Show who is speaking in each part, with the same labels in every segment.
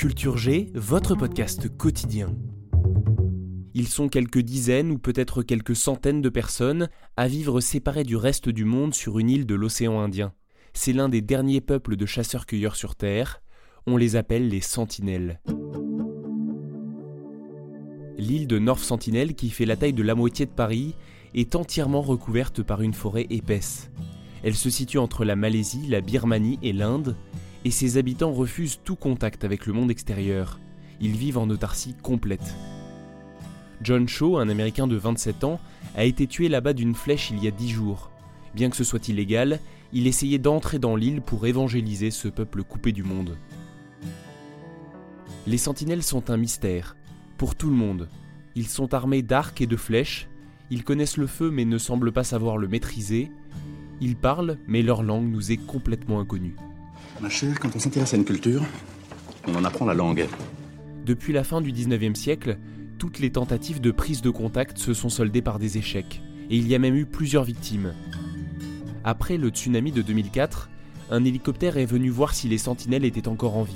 Speaker 1: Culture G, votre podcast quotidien. Ils sont quelques dizaines ou peut-être quelques centaines de personnes à vivre séparés du reste du monde sur une île de l'océan Indien. C'est l'un des derniers peuples de chasseurs-cueilleurs sur Terre. On les appelle les Sentinelles. L'île de North Sentinel, qui fait la taille de la moitié de Paris, est entièrement recouverte par une forêt épaisse. Elle se situe entre la Malaisie, la Birmanie et l'Inde, et ses habitants refusent tout contact avec le monde extérieur. Ils vivent en autarcie complète. John Shaw, un Américain de 27 ans, a été tué là-bas d'une flèche il y a 10 jours. Bien que ce soit illégal, il essayait d'entrer dans l'île pour évangéliser ce peuple coupé du monde. Les sentinelles sont un mystère, pour tout le monde. Ils sont armés d'arcs et de flèches, ils connaissent le feu mais ne semblent pas savoir le maîtriser, ils parlent mais leur langue nous est complètement inconnue.
Speaker 2: Ma quand on s'intéresse à une culture, on en apprend la langue.
Speaker 1: Depuis la fin du 19e siècle, toutes les tentatives de prise de contact se sont soldées par des échecs, et il y a même eu plusieurs victimes. Après le tsunami de 2004, un hélicoptère est venu voir si les sentinelles étaient encore en vie.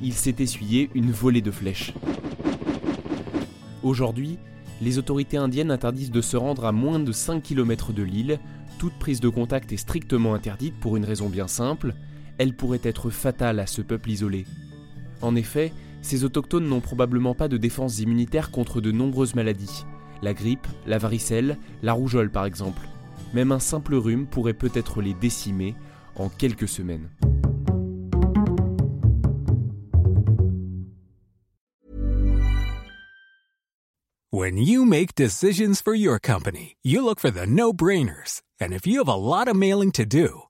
Speaker 1: Il s'est essuyé une volée de flèches. Aujourd'hui, les autorités indiennes interdisent de se rendre à moins de 5 km de l'île. Toute prise de contact est strictement interdite pour une raison bien simple, elle pourrait être fatale à ce peuple isolé. En effet, ces autochtones n'ont probablement pas de défense immunitaire contre de nombreuses maladies. La grippe, la varicelle, la rougeole par exemple. Même un simple rhume pourrait peut-être les décimer en quelques semaines.
Speaker 3: When you make decisions for your company, you look for the no-brainers. And if you have a lot of mailing to do,